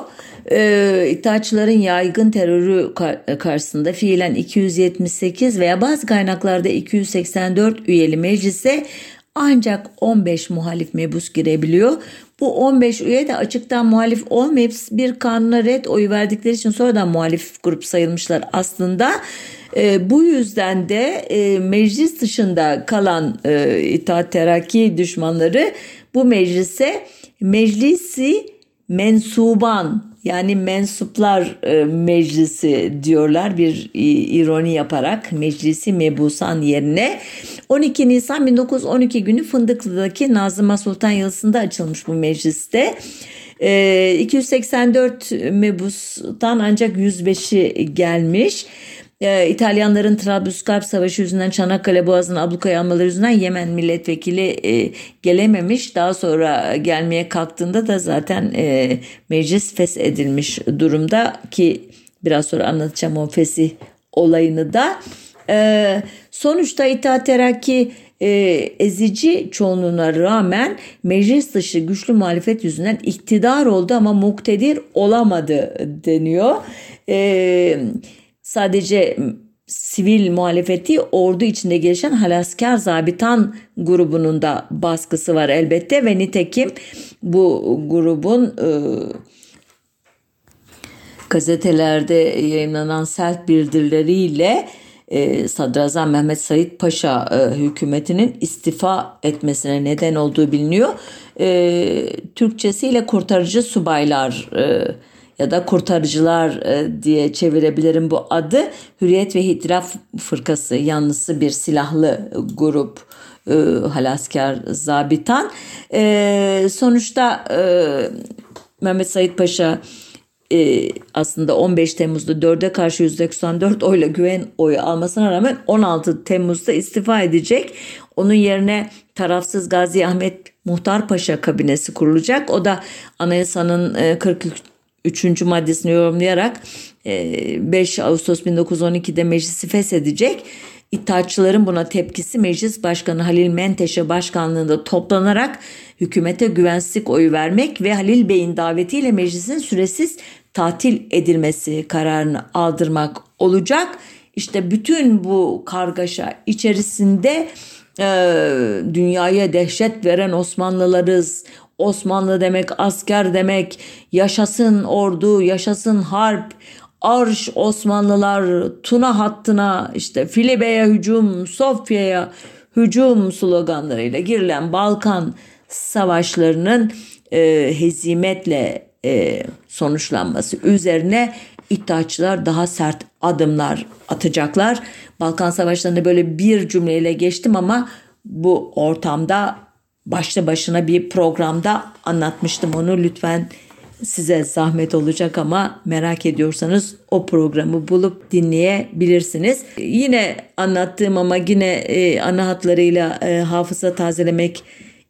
E, İttihatçıların yaygın terörü karşısında fiilen 278 veya bazı kaynaklarda 284 üyeli meclise ancak 15 muhalif mebus girebiliyor. Bu 15 üye de açıktan muhalif olmayıp bir kanuna red oyu verdikleri için sonradan muhalif grup sayılmışlar aslında. E, bu yüzden de e, meclis dışında kalan e, İttihat Terakki düşmanları bu meclise meclisi mensuban yani mensuplar e, meclisi diyorlar bir ironi yaparak meclisi mebusan yerine 12 Nisan 1912 günü Fındıklı'daki Nazıma Sultan Yalısı'nda açılmış bu mecliste. 284 mebustan ancak 105'i gelmiş. Ee, İtalyanların Trablusgarp Savaşı yüzünden Çanakkale Boğazı'nın ablukaya almaları yüzünden Yemen milletvekili e, gelememiş. Daha sonra gelmeye kalktığında da zaten e, meclis feshedilmiş durumda ki biraz sonra anlatacağım o fesih olayını da. E, sonuçta İttihat Terakki e, ezici çoğunluğuna rağmen meclis dışı güçlü muhalefet yüzünden iktidar oldu ama muktedir olamadı deniyor. E, sadece sivil muhalefeti ordu içinde gelişen halaskar zabitan grubunun da baskısı var elbette ve nitekim bu grubun e, gazetelerde yayınlanan sert bildirileriyle e, Sadrazam Mehmet Said Paşa e, hükümetinin istifa etmesine neden olduğu biliniyor. E, Türkçesiyle kurtarıcı subaylar e, ya da kurtarıcılar e, diye çevirebilirim bu adı. Hürriyet ve İtiraf Fırkası yanlısı bir silahlı grup e, halaskar zabitan. E, sonuçta e, Mehmet Said Paşa aslında 15 Temmuz'da 4'e karşı %94 oyla güven oyu almasına rağmen 16 Temmuz'da istifa edecek. Onun yerine tarafsız Gazi Ahmet Muhtar Paşa kabinesi kurulacak. O da anayasanın e, 43 3. maddesini yorumlayarak 5 e, Ağustos 1912'de meclisi feshedecek. İttihatçıların buna tepkisi Meclis Başkanı Halil Menteşe başkanlığında toplanarak hükümete güvensizlik oyu vermek ve Halil Bey'in davetiyle meclisin süresiz tatil edilmesi kararını aldırmak olacak. İşte bütün bu kargaşa içerisinde e, dünyaya dehşet veren Osmanlılarız, Osmanlı demek asker demek, yaşasın ordu, yaşasın harp, arş Osmanlılar Tuna hattına işte Filibe'ye hücum, Sofya'ya hücum sloganlarıyla girilen Balkan savaşlarının e, hezimetle e, sonuçlanması üzerine İttihatçılar daha sert adımlar atacaklar. Balkan savaşlarında böyle bir cümleyle geçtim ama bu ortamda başlı başına bir programda anlatmıştım onu lütfen size zahmet olacak ama merak ediyorsanız o programı bulup dinleyebilirsiniz. Yine anlattığım ama yine e, ana hatlarıyla e, hafıza tazelemek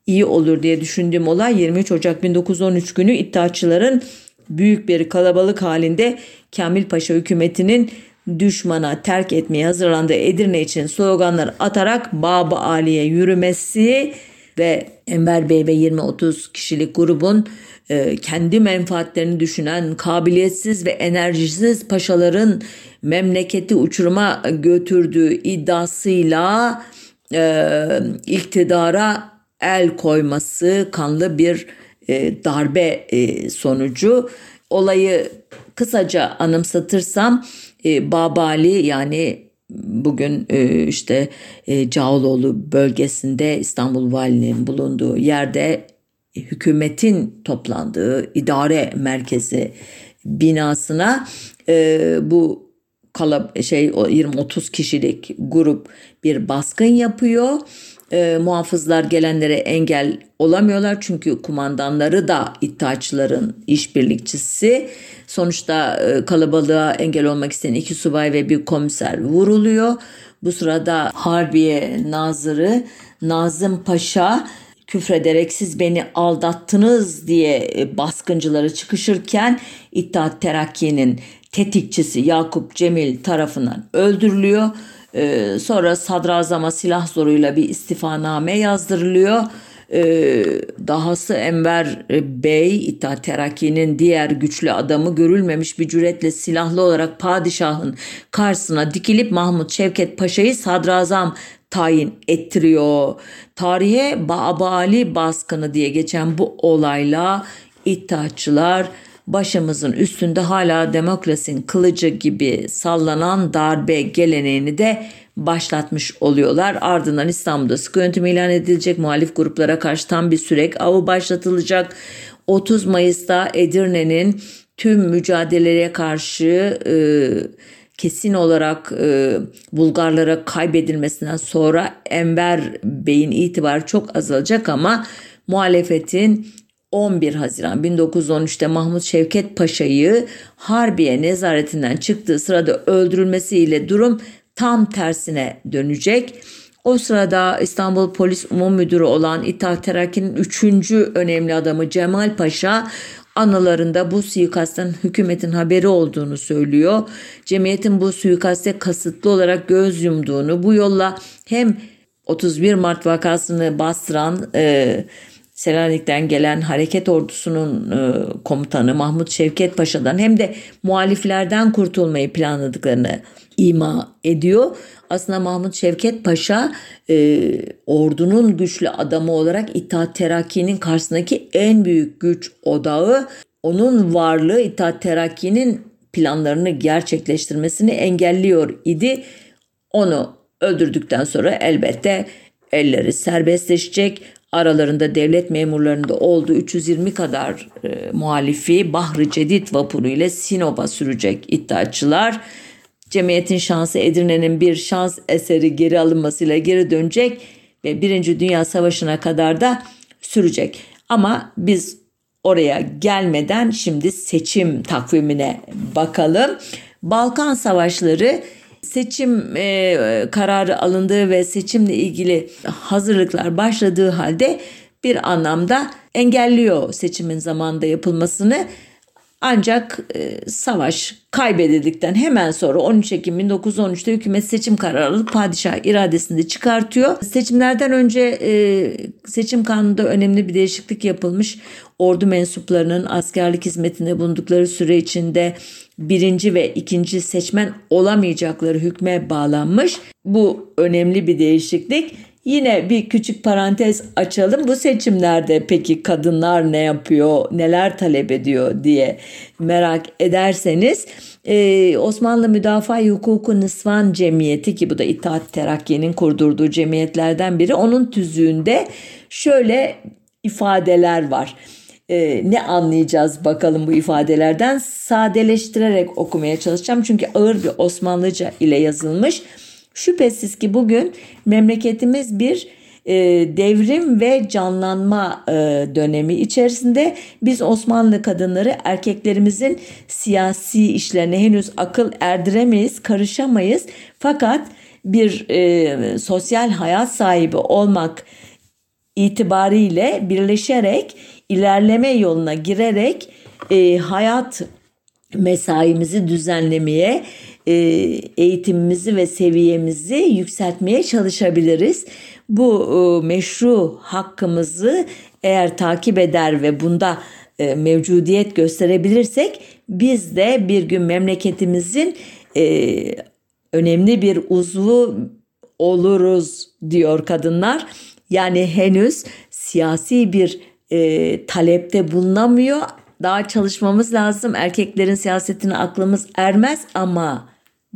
iyi olur diye düşündüğüm olay 23 Ocak 1913 günü iddiaçıların büyük bir kalabalık halinde Kamil Paşa hükümetinin düşmana terk etmeye hazırlandığı Edirne için sloganlar atarak Baba Ali'ye yürümesi ve Enver Bey ve 20-30 kişilik grubun e, kendi menfaatlerini düşünen kabiliyetsiz ve enerjisiz paşaların memleketi uçuruma götürdüğü iddiasıyla e, iktidara el koyması kanlı bir e, darbe e, sonucu. Olayı kısaca anımsatırsam e, Babali yani bugün e, işte e, Cağaloğlu bölgesinde İstanbul Valinin bulunduğu yerde hükümetin toplandığı idare merkezi binasına e, bu kala şey 20-30 kişilik grup bir baskın yapıyor. E, muhafızlar gelenlere engel olamıyorlar çünkü kumandanları da iddiaçıların işbirlikçisi. Sonuçta e, kalabalığa engel olmak isteyen iki subay ve bir komiser vuruluyor. Bu sırada Harbiye Nazırı Nazım Paşa küfrederek siz beni aldattınız diye e, baskıncıları çıkışırken İttihat Terakki'nin tetikçisi Yakup Cemil tarafından öldürülüyor. Ee, sonra sadrazama silah zoruyla bir istifaname yazdırılıyor. Ee, dahası Enver Bey İttihat Terakki'nin diğer güçlü adamı görülmemiş bir cüretle silahlı olarak padişahın karşısına dikilip Mahmut Şevket Paşa'yı sadrazam tayin ettiriyor. Tarihe Babali baskını diye geçen bu olayla İttihatçılar başımızın üstünde hala demokrasinin kılıcı gibi sallanan darbe geleneğini de başlatmış oluyorlar. Ardından İstanbul'da sıkı yönetim ilan edilecek. Muhalif gruplara karşı tam bir sürek avı başlatılacak. 30 Mayıs'ta Edirne'nin tüm mücadelelere karşı e, kesin olarak e, Bulgarlara kaybedilmesinden sonra Enver Bey'in itibarı çok azalacak ama muhalefetin 11 Haziran 1913'te Mahmut Şevket Paşa'yı Harbiye nezaretinden çıktığı sırada öldürülmesiyle durum tam tersine dönecek. O sırada İstanbul Polis Umum Müdürü olan İttihat Terakki'nin 3. önemli adamı Cemal Paşa anılarında bu suikastten hükümetin haberi olduğunu söylüyor. Cemiyetin bu suikaste kasıtlı olarak göz yumduğunu bu yolla hem 31 Mart vakasını bastıran e, Selanik'ten gelen hareket ordusunun e, komutanı Mahmut Şevket Paşa'dan hem de muhaliflerden kurtulmayı planladıklarını ima ediyor. Aslında Mahmut Şevket Paşa e, ordunun güçlü adamı olarak İttihat Terakki'nin karşısındaki en büyük güç odağı. Onun varlığı İttihat Terakki'nin planlarını gerçekleştirmesini engelliyor idi. Onu öldürdükten sonra elbette elleri serbestleşecek. Aralarında devlet memurlarında olduğu 320 kadar e, muhalifi Bahri Cedid vapuru ile Sinop'a sürecek iddiaçılar. Cemiyetin şansı Edirne'nin bir şans eseri geri alınmasıyla geri dönecek ve Birinci Dünya Savaşı'na kadar da sürecek. Ama biz oraya gelmeden şimdi seçim takvimine bakalım. Balkan Savaşları seçim e, kararı alındığı ve seçimle ilgili hazırlıklar başladığı halde bir anlamda engelliyor seçimin zamanında yapılmasını. Ancak e, savaş kaybedildikten hemen sonra 13 Ekim 1913'te hükümet seçim kararı alıp padişah iradesini de çıkartıyor. Seçimlerden önce e, seçim kanununda önemli bir değişiklik yapılmış. Ordu mensuplarının askerlik hizmetinde bulundukları süre içinde birinci ve ikinci seçmen olamayacakları hükme bağlanmış. Bu önemli bir değişiklik. Yine bir küçük parantez açalım. Bu seçimlerde peki kadınlar ne yapıyor, neler talep ediyor diye merak ederseniz ee, Osmanlı Müdafaa Hukuku Nısvan Cemiyeti ki bu da İttihat Terakki'nin kurdurduğu cemiyetlerden biri. Onun tüzüğünde şöyle ifadeler var. Ee, ne anlayacağız bakalım bu ifadelerden? Sadeleştirerek okumaya çalışacağım çünkü ağır bir Osmanlıca ile yazılmış. Şüphesiz ki bugün memleketimiz bir e, devrim ve canlanma e, dönemi içerisinde biz Osmanlı kadınları erkeklerimizin siyasi işlerine henüz akıl erdiremeyiz, karışamayız. Fakat bir e, sosyal hayat sahibi olmak itibariyle birleşerek ilerleme yoluna girerek e, hayat mesaimizi düzenlemeye, e, eğitimimizi ve seviyemizi yükseltmeye çalışabiliriz. Bu e, meşru hakkımızı eğer takip eder ve bunda e, mevcudiyet gösterebilirsek biz de bir gün memleketimizin önemli bir uzvu oluruz diyor kadınlar. Yani henüz siyasi bir e, talepte bulunamıyor daha çalışmamız lazım. Erkeklerin siyasetine aklımız ermez ama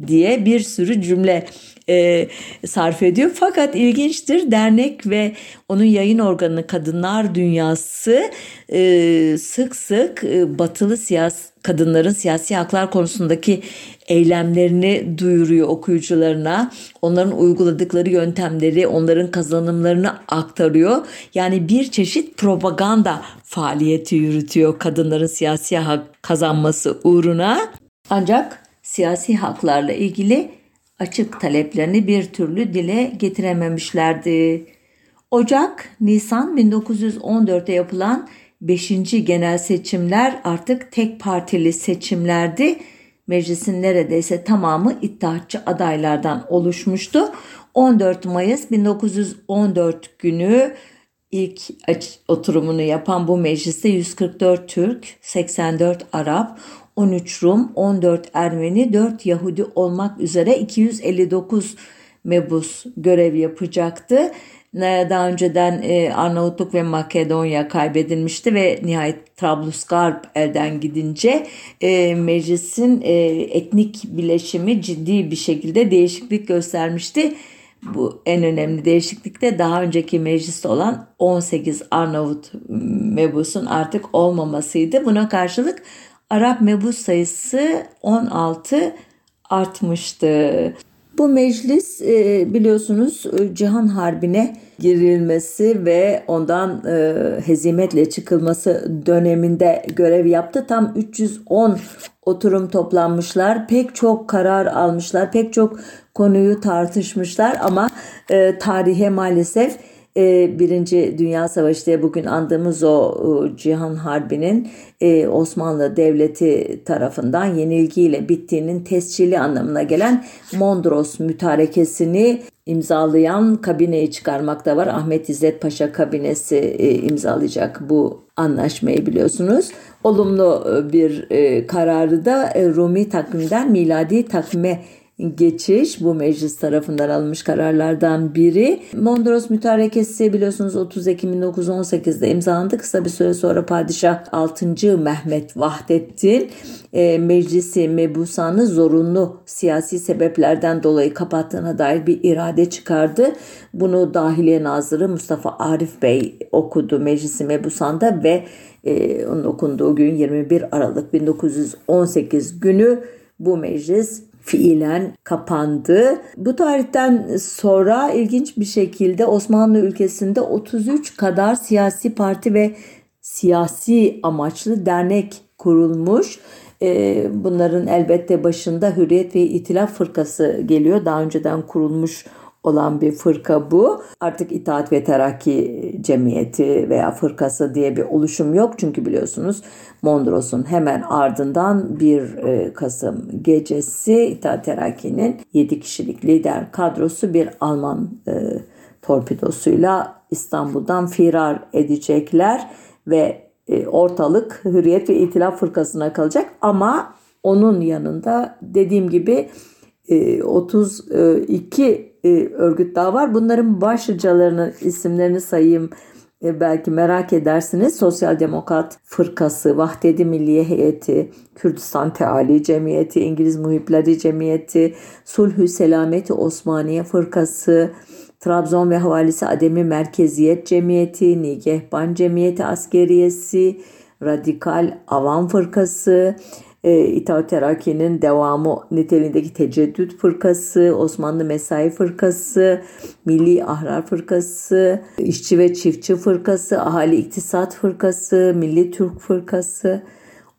diye bir sürü cümle e, sarf ediyor. Fakat ilginçtir dernek ve onun yayın organı Kadınlar Dünyası e, sık sık e, batılı siyasi kadınların siyasi haklar konusundaki eylemlerini duyuruyor okuyucularına. Onların uyguladıkları yöntemleri, onların kazanımlarını aktarıyor. Yani bir çeşit propaganda faaliyeti yürütüyor kadınların siyasi hak kazanması uğruna. Ancak siyasi haklarla ilgili açık taleplerini bir türlü dile getirememişlerdi. Ocak, Nisan 1914'te yapılan 5. genel seçimler artık tek partili seçimlerdi. Meclisin neredeyse tamamı iddiatçı adaylardan oluşmuştu. 14 Mayıs 1914 günü ilk oturumunu yapan bu mecliste 144 Türk, 84 Arap, 13 Rum, 14 Ermeni, 4 Yahudi olmak üzere 259 mebus görev yapacaktı. Daha önceden e, Arnavutluk ve Makedonya kaybedilmişti ve nihayet Trablusgarp elden gidince e, meclisin e, etnik bileşimi ciddi bir şekilde değişiklik göstermişti. Bu en önemli değişiklik de daha önceki mecliste olan 18 Arnavut mebusun artık olmamasıydı. Buna karşılık Arap mebus sayısı 16 artmıştı. Bu meclis e, biliyorsunuz e, Cihan Harbi'ne girilmesi ve ondan e, hezimetle çıkılması döneminde görev yaptı. Tam 310 oturum toplanmışlar. Pek çok karar almışlar. Pek çok konuyu tartışmışlar ama tarihe maalesef Birinci Dünya Savaşı diye bugün andığımız o Cihan Harbi'nin e, Osmanlı Devleti tarafından yenilgiyle bittiğinin tescili anlamına gelen Mondros mütarekesini imzalayan kabineyi çıkarmakta var. Ahmet İzzet Paşa kabinesi e, imzalayacak bu anlaşmayı biliyorsunuz. Olumlu e, bir kararı da Rumi takvimden miladi takvime geçiş bu meclis tarafından alınmış kararlardan biri. Mondros Mütarekesi biliyorsunuz 30 Ekim 1918'de imzalandı. Kısa bir süre sonra Padişah 6. Mehmet Vahdettin e, meclisi mebusanı zorunlu siyasi sebeplerden dolayı kapattığına dair bir irade çıkardı. Bunu Dahiliye Nazırı Mustafa Arif Bey okudu meclisi mebusanda ve e, onun okunduğu gün 21 Aralık 1918 günü bu meclis fiilen kapandı. Bu tarihten sonra ilginç bir şekilde Osmanlı ülkesinde 33 kadar siyasi parti ve siyasi amaçlı dernek kurulmuş. Ee, bunların elbette başında Hürriyet ve İtilaf Fırkası geliyor. Daha önceden kurulmuş olan bir fırka bu. Artık İttihat ve Terakki Cemiyeti veya fırkası diye bir oluşum yok. Çünkü biliyorsunuz Mondros'un hemen ardından 1 e, Kasım gecesi İttihat Terakki'nin 7 kişilik lider kadrosu bir Alman e, torpidosuyla İstanbul'dan firar edecekler ve e, ortalık Hürriyet ve İtilaf Fırkası'na kalacak ama onun yanında dediğim gibi 32 örgüt daha var. Bunların başlıcalarının isimlerini sayayım e, belki merak edersiniz. Sosyal Demokrat Fırkası, Vahdedi Milliye Heyeti, Kürdistan Teali Cemiyeti, İngiliz Muhipleri Cemiyeti, Sulhü Selameti Osmaniye Fırkası, Trabzon ve Havalisi Ademi Merkeziyet Cemiyeti, Nigehban Cemiyeti Askeriyesi, Radikal Avam Fırkası, e, İttihat Terakki'nin devamı niteliğindeki Teceddüt Fırkası, Osmanlı Mesai Fırkası, Milli Ahrar Fırkası, İşçi ve Çiftçi Fırkası, Ahali İktisat Fırkası, Milli Türk Fırkası,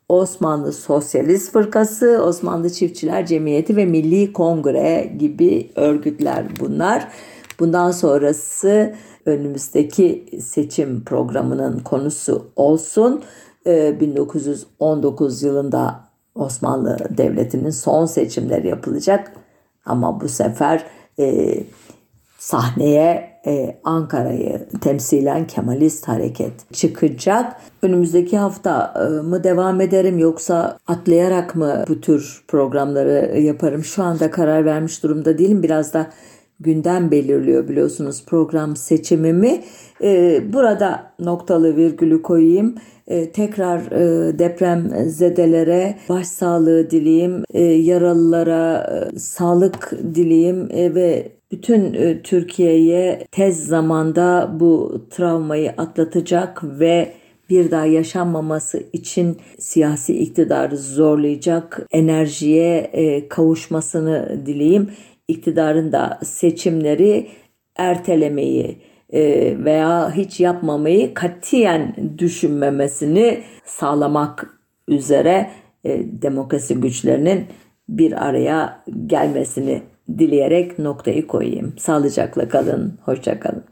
Osmanlı Sosyalist Fırkası, Osmanlı Çiftçiler Cemiyeti ve Milli Kongre gibi örgütler bunlar. Bundan sonrası önümüzdeki seçim programının konusu olsun. 1919 ee, yılında Osmanlı Devleti'nin son seçimleri yapılacak. Ama bu sefer e, sahneye e, Ankara'yı temsilen Kemalist hareket çıkacak. Önümüzdeki hafta e, mı devam ederim yoksa atlayarak mı bu tür programları yaparım? Şu anda karar vermiş durumda değilim. Biraz da gündem belirliyor biliyorsunuz program seçimimi. E, burada noktalı virgülü koyayım. E, tekrar e, deprem zedelere başsağlığı dileyim, e, yaralılara e, sağlık dileyim e, ve bütün e, Türkiye'ye tez zamanda bu travmayı atlatacak ve bir daha yaşanmaması için siyasi iktidarı zorlayacak enerjiye e, kavuşmasını dileyim. İktidarın da seçimleri ertelemeyi e, veya hiç yapmamayı katiyen düşünmemesini sağlamak üzere demokrasi güçlerinin bir araya gelmesini dileyerek noktayı koyayım. Sağlıcakla kalın, hoşça kalın.